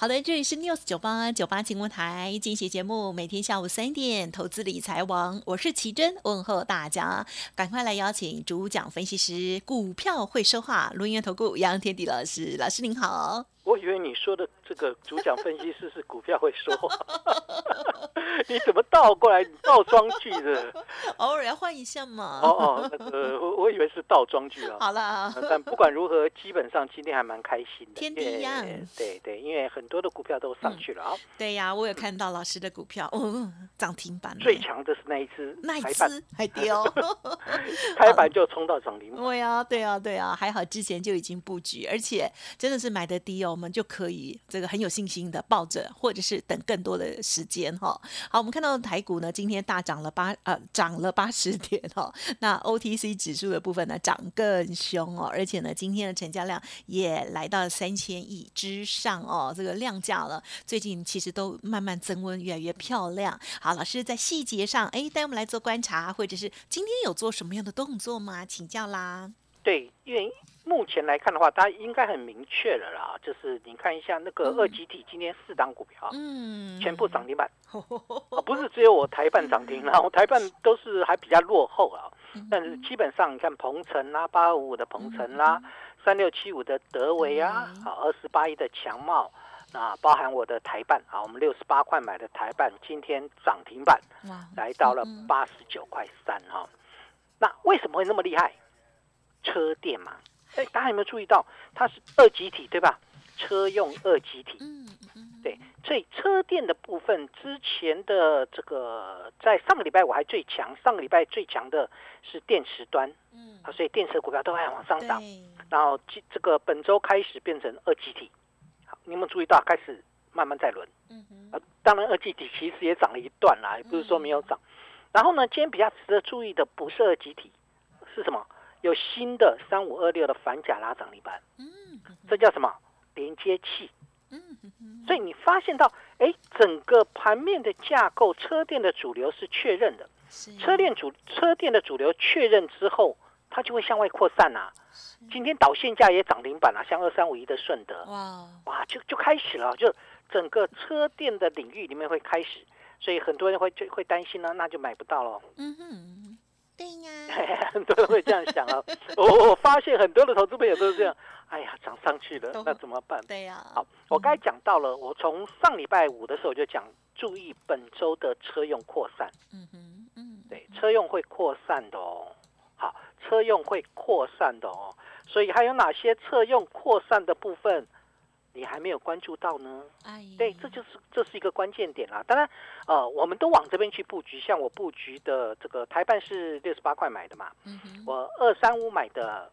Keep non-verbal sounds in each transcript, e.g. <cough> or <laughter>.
好的，这里是 News 九八九八新闻台，进行节目，每天下午三点，投资理财王，我是奇珍，问候大家，赶快来邀请主讲分析师，股票会说话，轮源投顾杨天迪老师，老师您好。我以为你说的这个主讲分析师是股票会说话，<laughs> 你怎么倒过来倒装句的？<laughs> 偶尔要换一下嘛。哦哦，那个我我以为是倒装句啊。好了，但不管如何，基本上今天还蛮开心的。天地一样。对对，因为很多的股票都上去了啊。对呀，我有看到老师的股票，哦，涨停板。最强的是那一只，那一只还丢，<laughs> 开盘就冲到涨停板。对呀，对呀，对呀，还好之前就已经布局，而且真的是买的低哦。我们就可以这个很有信心的抱着，或者是等更多的时间哈。好，我们看到台股呢今天大涨了八呃涨了八十点哈。<laughs> 那 OTC 指数的部分呢涨更凶哦，而且呢今天的成交量也来到三千亿之上哦，这个量价了最近其实都慢慢增温，越来越漂亮。好，老师在细节上哎带我们来做观察，或者是今天有做什么样的动作吗？请教啦。对，因为目前来看的话，大家应该很明确了啦。就是你看一下那个二级体，今天四档股票，嗯，全部涨停板，<laughs> 啊不是只有我台办涨停啦，我台办都是还比较落后啊。但是基本上你看鹏程啦，八二五五的鹏程啦，三六七五的德维啊，好二十八一的强茂，那包含我的台办啊，我们六十八块买的台办，今天涨停板，来到了八十九块三哈。那为什么会那么厉害？车店嘛，哎，大家有没有注意到它是二级体对吧？车用二级体，嗯嗯，对，所以车电的部分之前的这个在上个礼拜我还最强，上个礼拜最强的是电池端，嗯，啊，所以电池股票都还往上涨，然后这这个本周开始变成二级体，好，你有没有注意到开始慢慢在轮？嗯嗯，啊，当然二级体其实也涨了一段啦，也不是说没有涨。然后呢，今天比较值得注意的不是二级体，是什么？有新的三五二六的反甲拉涨停板，嗯，这叫什么？连接器？嗯，所以你发现到，哎，整个盘面的架构，车电的主流是确认的，车电主车电的主流确认之后，它就会向外扩散啊。今天导线价也涨停板了，像二三五一的顺德，哇。哇，就就开始了，就整个车电的领域里面会开始，所以很多人会就会担心呢，那就买不到了。嗯哼。对呀，<laughs> 很多人会这样想啊。<laughs> 我我发现很多的投资朋友都是这样。哎呀，涨上去了，那怎么办？对呀。好，我刚才讲到了，我从上礼拜五的时候就讲，注意本周的车用扩散。嗯哼，嗯，对，车用会扩散的哦。好，车用会扩散的哦。所以还有哪些车用扩散的部分？你还没有关注到呢，对，这就是这是一个关键点啦。当然，呃，我们都往这边去布局，像我布局的这个台办是六十八块买的嘛，嗯我二三五买的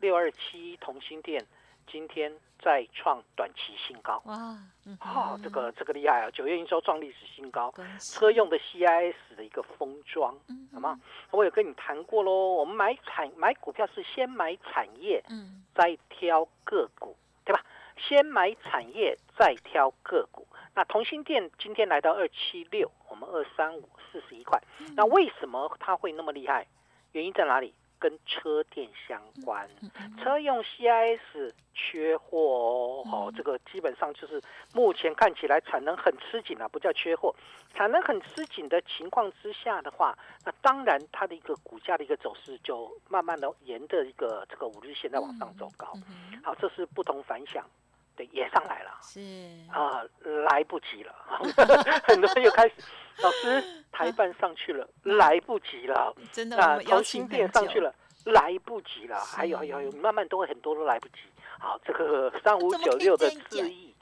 六二七同心店，今天再创短期新高，哇，哦，这个这个厉害啊，九月营收创历史新高，车用的 CIS 的一个封装，好吗？我有跟你谈过喽，我们买产买股票是先买产业，嗯，再挑个股？先买产业，再挑个股。那同心店今天来到二七六，我们二三五四十一块。那为什么它会那么厉害？原因在哪里？跟车电相关，车用 CIS 缺货哦。好，这个基本上就是目前看起来产能很吃紧啊，不叫缺货，产能很吃紧的情况之下的话，那当然它的一个股价的一个走势就慢慢的沿着一个这个五日线在往上走高。好，这是不同凡响。也上来了，是。啊，来不及了，<laughs> 很多人又开始，老师台办上去了，来不及了，真的啊，重新店上去了，来不及了，还有还有，慢慢都会很多都来不及。好，这个三五九六的智毅，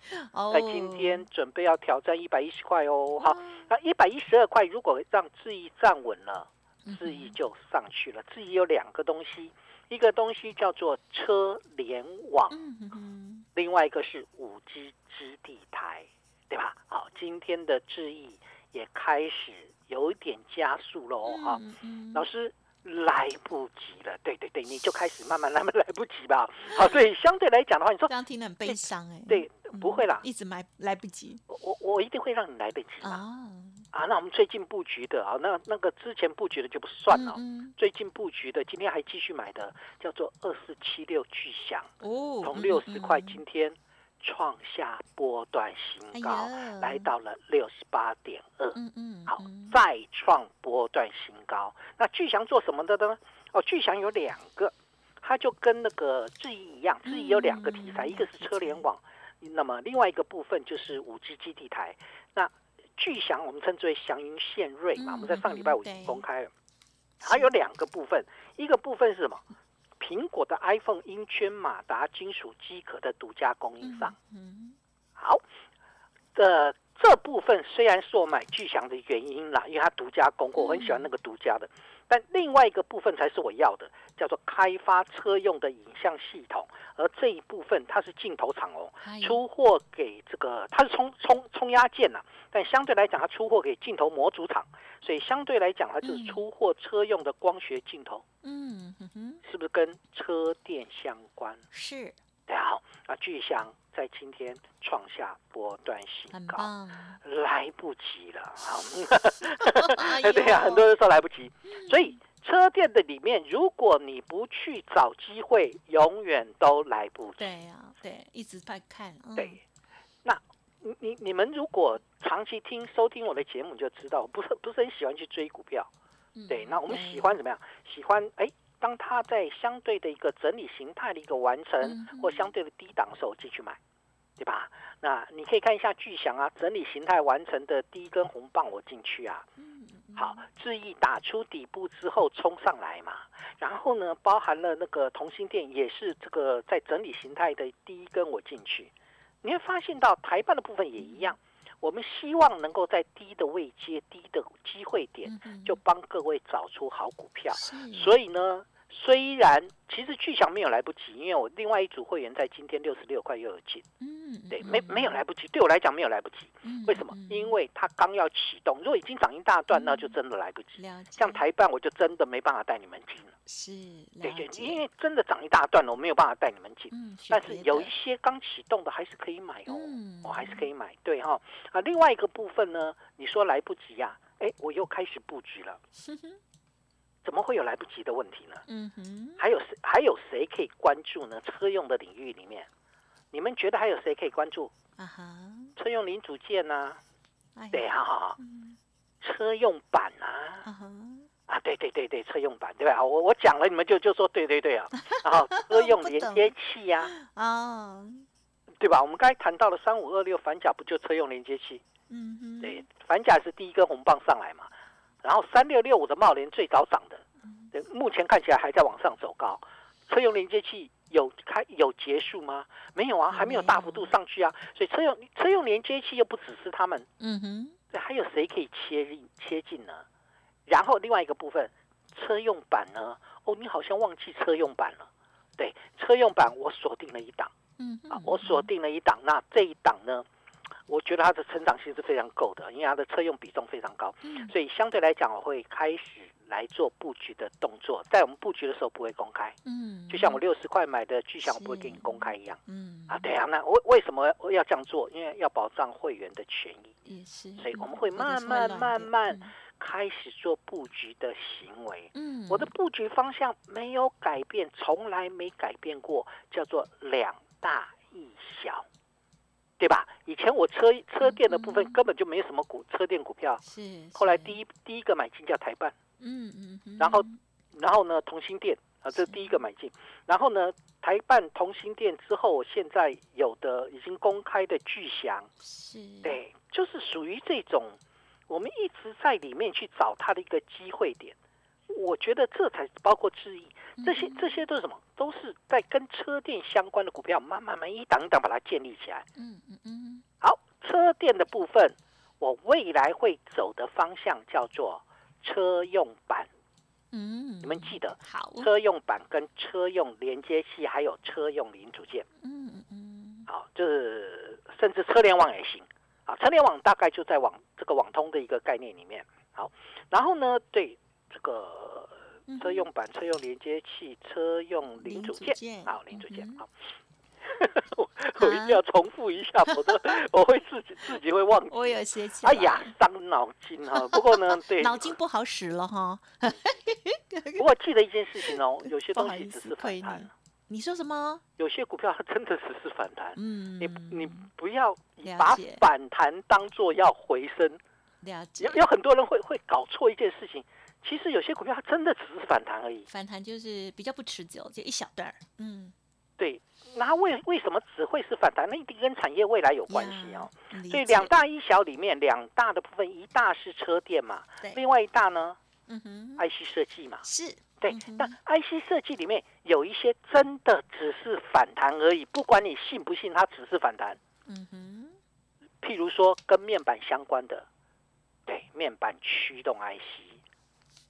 在今天准备要挑战一百一十块哦。好，那一百一十二块如果让智毅站稳了，智毅就上去了。智毅有两个东西，一个东西叫做车联网，另外一个是五 G 基地台，对吧？好，今天的智易也开始有一点加速喽。哈，老师。来不及了，对对对，你就开始慢慢慢，慢来不及吧。好，所以相对来讲的话，你说这样听得很悲伤哎。对，不会啦，一直买来不及。我我一定会让你来得及啊啊！那我们最近布局的啊，那那个之前布局的就不算了。最近布局的，今天还继续买的，叫做二四七六巨响哦，从六十块今天。创下波段新高，来到了六十八点二。嗯嗯，好，再创波段新高。那巨翔做什么的呢？哦，巨翔有两个，它就跟那个智毅一样，智毅有两个题材，一个是车联网，那么另外一个部分就是五 G 基地台。那巨翔我们称之为祥云献瑞嘛，我们在上礼拜五已经公开了。它有两个部分，一个部分是什么？苹果的 iPhone 音圈马达金属机壳的独家供应商，好，的这部分虽然是我买巨翔的原因啦，因为它独家供货，我很喜欢那个独家的。但另外一个部分才是我要的，叫做开发车用的影像系统，而这一部分它是镜头厂哦，出货给这个它是冲冲冲压件呐，但相对来讲它出货给镜头模组厂，所以相对来讲它就是出货车用的光学镜头，嗯哼哼，是不是跟车电相关？是。对好，啊，巨翔在今天创下波段新高，来不及了，好，<laughs> 对呀，很多人说来不及，所以车店的里面，如果你不去找机会，永远都来不及。对呀，对，一直在看。对，那你你你们如果长期听收听我的节目，就知道不是不是很喜欢去追股票。对，那我们喜欢怎么样？喜欢哎。当它在相对的一个整理形态的一个完成，或相对的低档时候进去买，对吧？那你可以看一下巨响啊，整理形态完成的第一根红棒我进去啊。好，智毅打出底部之后冲上来嘛，然后呢，包含了那个同心店也是这个在整理形态的第一根我进去，你会发现到台办的部分也一样。我们希望能够在低的位阶、低的机会点，就帮各位找出好股票。所以呢，虽然其实巨强没有来不及，因为我另外一组会员在今天六十六块又有进。嗯，对，没没有来不及，对我来讲没有来不及。为什么？因为它刚要启动，如果已经涨一大段，那就真的来不及。像台办，我就真的没办法带你们进了。是，对对，因为真的涨一大段了，我没有办法带你们进。嗯，但是有一些刚启动的还是可以买哦，我还是可以买。对哈，啊，另外一个部分呢，你说来不及呀？哎，我又开始布局了。<laughs> 怎么会有来不及的问题呢？嗯哼，还有谁还有谁可以关注呢？车用的领域里面，你们觉得还有谁可以关注？啊哈，车用零组件呐，对哈，车用板啊。啊，对对对对，车用版对吧？我我讲了，你们就就说对对对啊。然 <laughs> 后车用连接器呀，啊，对吧？我们刚才谈到了三五二六反甲，不就车用连接器？嗯哼，对，反甲是第一根红棒上来嘛。然后三六六五的茂联最早涨的，对，目前看起来还在往上走高。车用连接器有开有结束吗？没有啊，还没有大幅度上去啊。所以车用车用连接器又不只是他们，嗯哼，对，还有谁可以切进切进呢？然后另外一个部分，车用版呢？哦，你好像忘记车用版了。对，车用版我锁定了一档，嗯，啊，我锁定了一档。那这一档呢，我觉得它的成长性是非常够的，因为它的车用比重非常高，所以相对来讲，我会开始来做布局的动作。在我们布局的时候不会公开，嗯，就像我六十块买的巨响，我不会给你公开一样，嗯，啊，对啊，那我为什么我要这样做？因为要保障会员的权益，也是，所以我们会慢慢慢慢。开始做布局的行为，嗯，我的布局方向没有改变，从来没改变过，叫做两大一小，对吧？以前我车车店的部分根本就没什么股车店股票，是。后来第一第一个买进叫台办，嗯嗯，然后然后呢，同心店啊，这是第一个买进，然后呢，台办同心店之后，现在有的已经公开的巨祥，是，对，就是属于这种。我们一直在里面去找它的一个机会点，我觉得这才包括智易，这些这些都是什么？都是在跟车店相关的股票，慢慢慢一档一档把它建立起来。嗯嗯嗯，好车电的部分，我未来会走的方向叫做车用板。嗯，你们记得，好，车用板跟车用连接器还有车用零组件。嗯嗯嗯，好，就是甚至车联网也行。啊，车联网大概就在网这个网通的一个概念里面。好，然后呢，对这个车用板、车用连接器、车用零组件，好，零组件，好。我 <laughs> 我一定要重复一下，否则 <laughs> 我会自己自己会忘记。我有些哎呀，伤脑筋哈。<laughs> 不过呢，对，脑筋不好使了哈。不过记得一件事情哦，有些东西只是反弹。你说什么？有些股票它真的只是反弹。嗯，你你不要把反弹当做要回升。了解。有有很多人会会搞错一件事情，其实有些股票它真的只是反弹而已。反弹就是比较不持久，就一小段儿。嗯，对。那为为什么只会是反弹？那一定跟产业未来有关系哦。所以两大一小里面，两大的部分，一大是车电嘛，另外一大呢，嗯哼，IC 设计嘛，是。对，那 IC 设计里面有一些真的只是反弹而已，不管你信不信，它只是反弹。嗯哼，譬如说跟面板相关的，对，面板驱动 IC。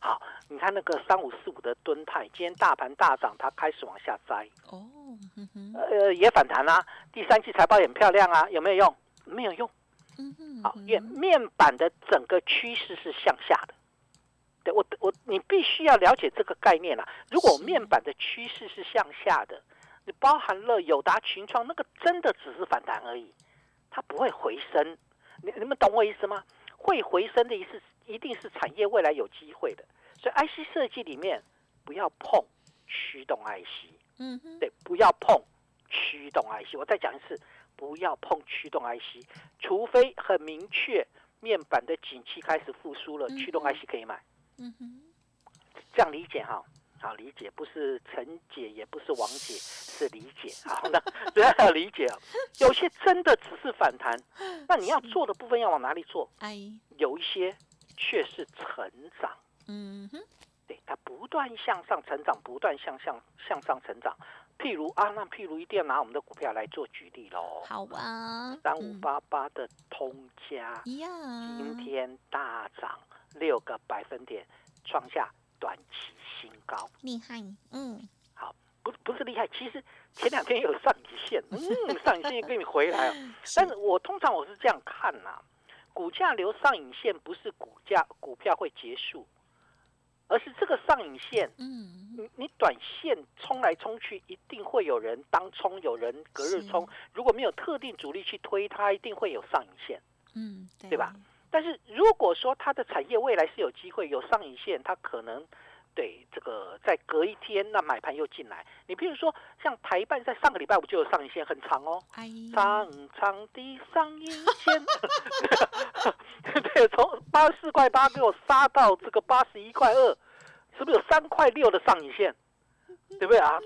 好，你看那个三五四五的吨泰，今天大盘大涨，它开始往下摘。哦，呃，也反弹啦。第三季财报也很漂亮啊，有没有用？没有用。嗯哼，好，面面板的整个趋势是向下的。对我我你必须要了解这个概念啦。如果面板的趋势是向下的，你包含了友达、群创，那个真的只是反弹而已，它不会回升。你你们懂我意思吗？会回升的一次一定是产业未来有机会的。所以 IC 设计里面不要碰驱动 IC，嗯哼，对，不要碰驱动 IC。我再讲一次，不要碰驱动 IC，除非很明确面板的景气开始复苏了，驱动 IC 可以买。嗯哼，这样理解哈，好理解，不是陈姐，也不是王姐，是理解。好，那 <laughs> 不要理解啊。有些真的只是反弹，<laughs> 那你要做的部分要往哪里做？哎，有一些却是成长。嗯哼，对，它不断向上成长，不断向上向上成长。譬如啊，那譬如一定要拿我们的股票来做举例喽。好啊，三五八八的通家，今天大涨。六个百分点创下短期新高，厉害，嗯，好，不不是厉害，其实前两天有上影线，<laughs> 嗯，上影线又给你回来 <laughs> 了。但是我通常我是这样看呐，股价留上影线不是股价股票会结束，而是这个上影线，嗯，你你短线冲来冲去，一定会有人当冲，有人隔日冲，如果没有特定主力去推，它一定会有上影线，嗯，对吧？但是如果说它的产业未来是有机会有上影线，它可能对这个在隔一天那买盘又进来。你譬如说像台办在上个礼拜五就有上影线很长哦，长长的上影线，<laughs> 对，从八十四块八给我杀到这个八十一块二，是不是有三块六的上影线？对不对啊？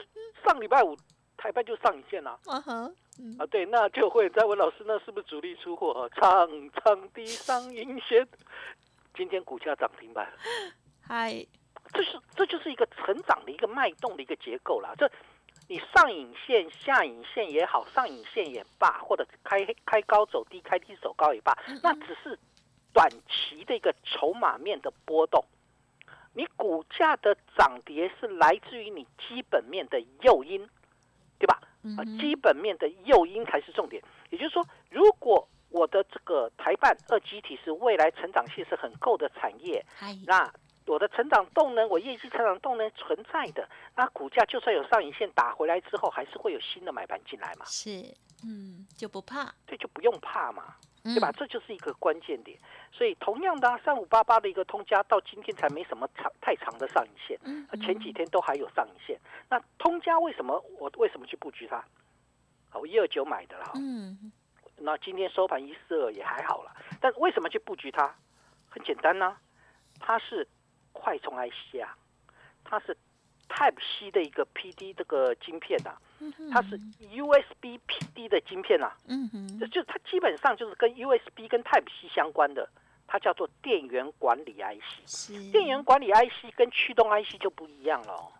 上礼拜五台办就上影线了。<laughs> 啊，对，那就会再问老师，那是不是主力出货？长长的上影线，今天股价涨停板。<laughs> 嗨，这是这就是一个成长的一个脉动的一个结构啦。这你上影线、下影线也好，上影线也罢，或者开开高走低、开低走高也罢，那只是短期的一个筹码面的波动。你股价的涨跌是来自于你基本面的诱因，对吧？啊，基本面的诱因才是重点。也就是说，如果我的这个台办二集体是未来成长性是很够的产业，那我的成长动能，我业绩成长动能存在的，那股价就算有上影线打回来之后，还是会有新的买盘进来嘛？是，嗯，就不怕，对，就不用怕嘛。对吧？这就是一个关键点。所以同样的，三五八八的一个通家到今天才没什么长太长的上影线，前几天都还有上影线。那通家为什么我为什么去布局它？我一二九买的啦。嗯。那今天收盘一四二也还好了，但为什么去布局它？很简单呢，它是快充 IC 啊，它是。Type C 的一个 PD 这个晶片呐，它是 USB PD 的晶片呐，嗯哼，就它基本上就是跟 USB 跟 Type C 相关的，它叫做电源管理 IC。电源管理 IC 跟驱动 IC 就不一样了，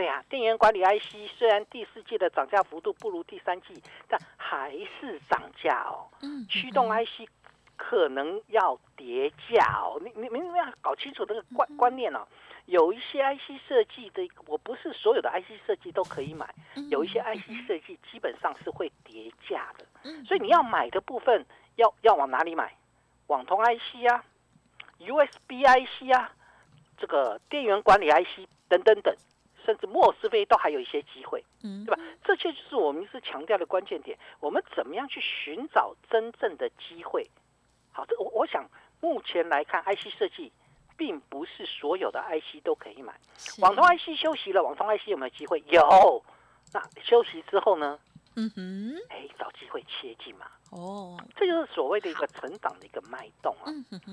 对呀，电源管理 IC 虽然第四季的涨价幅度不如第三季，但还是涨价哦。嗯，驱动 IC 可能要叠价哦。你你你们要搞清楚这个观观念哦。有一些 IC 设计的，我不是所有的 IC 设计都可以买，有一些 IC 设计基本上是会叠价的。所以你要买的部分要要往哪里买？网通 IC 啊，USB IC 啊，这个电源管理 IC 等等等，甚至莫斯菲都还有一些机会，对吧？这些就是我们是强调的关键点。我们怎么样去寻找真正的机会？好，这我我想目前来看，IC 设计。并不是所有的 IC 都可以买，网通 IC 休息了，网通 IC 有没有机会？有。那休息之后呢？嗯哼，哎，找机会切进嘛。哦，这就是所谓的一个成长的一个脉动啊。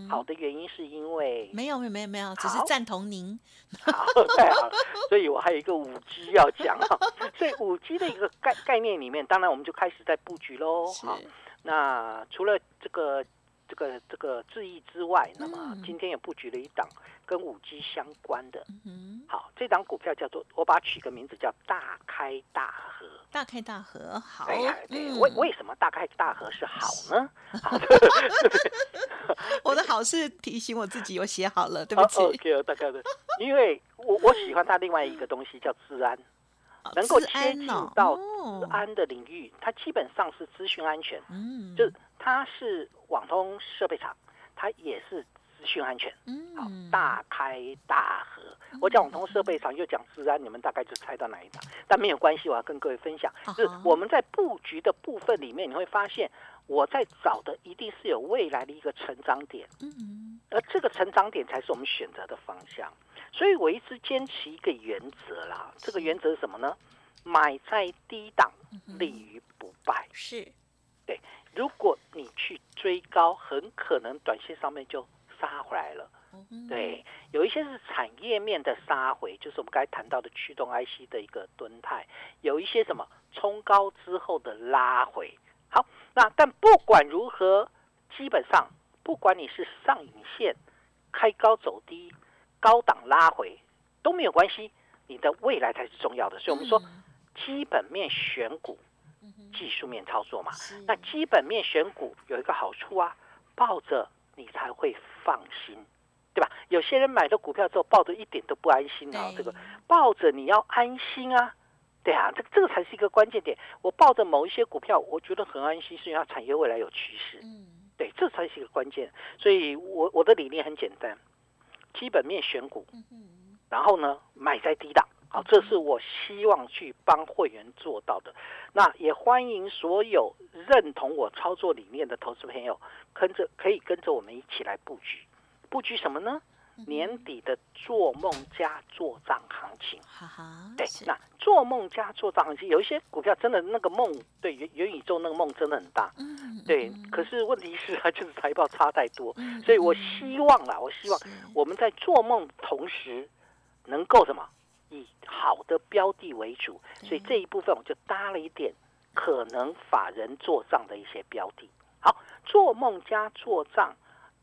好的原因是因为没有没有没有没有，只是赞同您。好，太好了。所以我还有一个五 G 要讲啊。<laughs> 所以五 G 的一个概概念里面，当然我们就开始在布局喽。好，那除了这个。这个这个智易之外，那么今天也布局了一档跟五 G 相关的。嗯好，这档股票叫做，我把它取个名字叫大开大合。大开大合，好。对，为为什么大开大合是好呢？<laughs> 我的好是提醒我自己，我写好了，对不起。OK，大概的，因为我我喜欢它另外一个东西叫治安，能够接近到治安的领域，它基本上是资讯安全。嗯，就。它是网通设备厂，它也是资讯安全，嗯好大开大合。我讲网通设备厂，又讲治安，你们大概就猜到哪一档。但没有关系，我要跟各位分享，就是我们在布局的部分里面，你会发现我在找的一定是有未来的一个成长点，嗯，而这个成长点才是我们选择的方向。所以我一直坚持一个原则啦，这个原则是什么呢？买在低档，立于不败。是，对。如果你去追高，很可能短线上面就杀回来了。对，有一些是产业面的杀回，就是我们刚才谈到的驱动 IC 的一个蹲态；有一些什么冲高之后的拉回。好，那但不管如何，基本上不管你是上影线开高走低、高档拉回都没有关系，你的未来才是重要的。所以我们说，基本面选股。技术面操作嘛，那基本面选股有一个好处啊，抱着你才会放心，对吧？有些人买了股票之后抱着一点都不安心啊，这个抱着你要安心啊，对啊，这这个才是一个关键点。我抱着某一些股票，我觉得很安心，是因为它产业未来有趋势，嗯，对，这才是一个关键。所以我我的理念很简单，基本面选股，然后呢买在低档。好，这是我希望去帮会员做到的。那也欢迎所有认同我操作理念的投资朋友，跟着可以跟着我们一起来布局。布局什么呢？年底的做梦加做账行情。哈哈，对，那做梦加做账行情，有一些股票真的那个梦，对元元宇宙那个梦真的很大。嗯，对。可是问题是它就是财报差太多，所以我希望啦，我希望我们在做梦同时能够什么？以好的标的为主，所以这一部分我就搭了一点可能法人做账的一些标的。好，做梦加做账，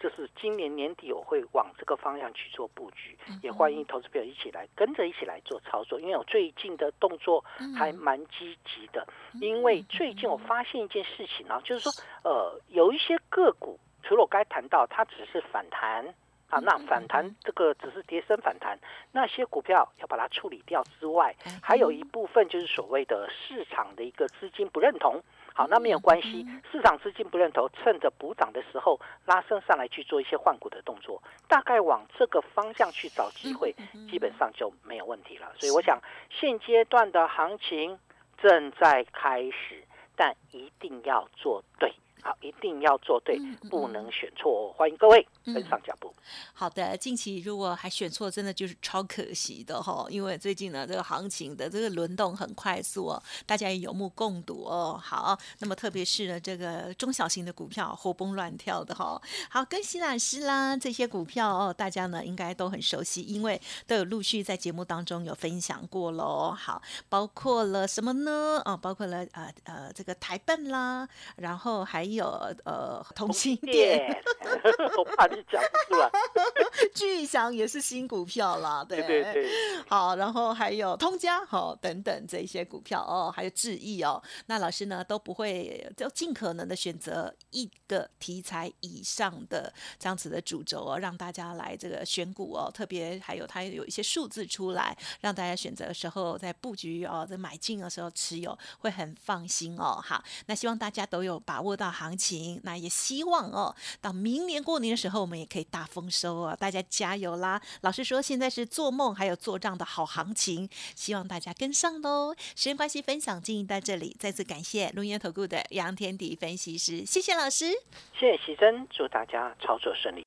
就是今年年底我会往这个方向去做布局，也欢迎投资朋友一起来跟着一起来做操作。因为我最近的动作还蛮积极的，因为最近我发现一件事情啊，就是说，呃，有一些个股，除了我该谈到，它只是反弹。啊，那反弹这个只是跌升反弹，那些股票要把它处理掉之外，还有一部分就是所谓的市场的一个资金不认同。好，那没有关系，市场资金不认同，趁着补涨的时候拉升上来去做一些换股的动作，大概往这个方向去找机会，基本上就没有问题了。所以我想现阶段的行情正在开始，但一定要做对。好，一定要做对，不能选错。欢迎各位跟上脚步。好的，近期如果还选错，真的就是超可惜的哈。因为最近呢，这个行情的这个轮动很快速哦，大家也有目共睹哦。好，那么特别是呢，这个中小型的股票活蹦乱跳的哈。好，跟喜老师啦这些股票哦，大家呢应该都很熟悉，因为都有陆续在节目当中有分享过喽。好，包括了什么呢？啊，包括了呃呃这个台笨啦，然后还。有呃同心店，<laughs> 我怕你讲不出来。<laughs> 巨祥也是新股票啦，对对对。好，然后还有通家哈等等这些股票哦，还有智毅哦。那老师呢都不会就尽可能的选择一个题材以上的这样子的主轴哦，让大家来这个选股哦。特别还有它有一些数字出来，让大家选择的时候在布局哦，在买进的时候持有会很放心哦。好，那希望大家都有把握到行情，那也希望哦，到明年过年的时候我们也可以大丰收哦，大家加油啦！老师说现在是做梦还有做账的好行情，希望大家跟上喽。时间关系，分享进行到这里，再次感谢龙岩投顾的杨天迪分析师，谢谢老师，谢谢喜珍，祝大家操作顺利。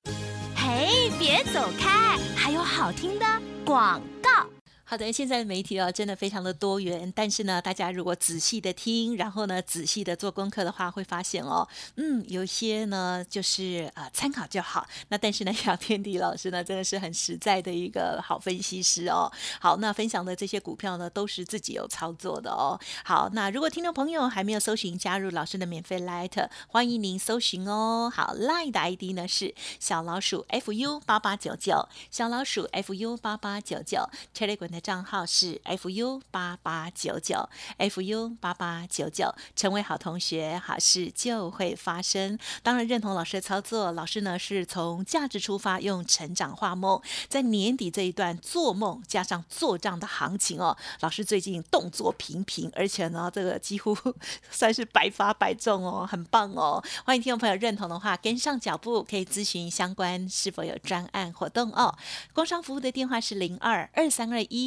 嘿，别走开，还有好听的广告。好的，现在的媒体哦，真的非常的多元。但是呢，大家如果仔细的听，然后呢，仔细的做功课的话，会发现哦，嗯，有些呢就是呃参考就好。那但是呢，杨天地老师呢，真的是很实在的一个好分析师哦。好，那分享的这些股票呢，都是自己有操作的哦。好，那如果听众朋友还没有搜寻加入老师的免费 Light，欢迎您搜寻哦。好，Light 的 ID 呢是小老鼠 fu 八八九九，小老鼠 fu 八八九九，Telegram 账号是 fu 八八九九 fu 八八九九，成为好同学，好事就会发生。当然认同老师的操作，老师呢是从价值出发，用成长画梦，在年底这一段做梦加上做账的行情哦。老师最近动作频频，而且呢这个几乎 <laughs> 算是百发百中哦，很棒哦。欢迎听众朋友认同的话，跟上脚步，可以咨询相关是否有专案活动哦。工商服务的电话是零二二三二一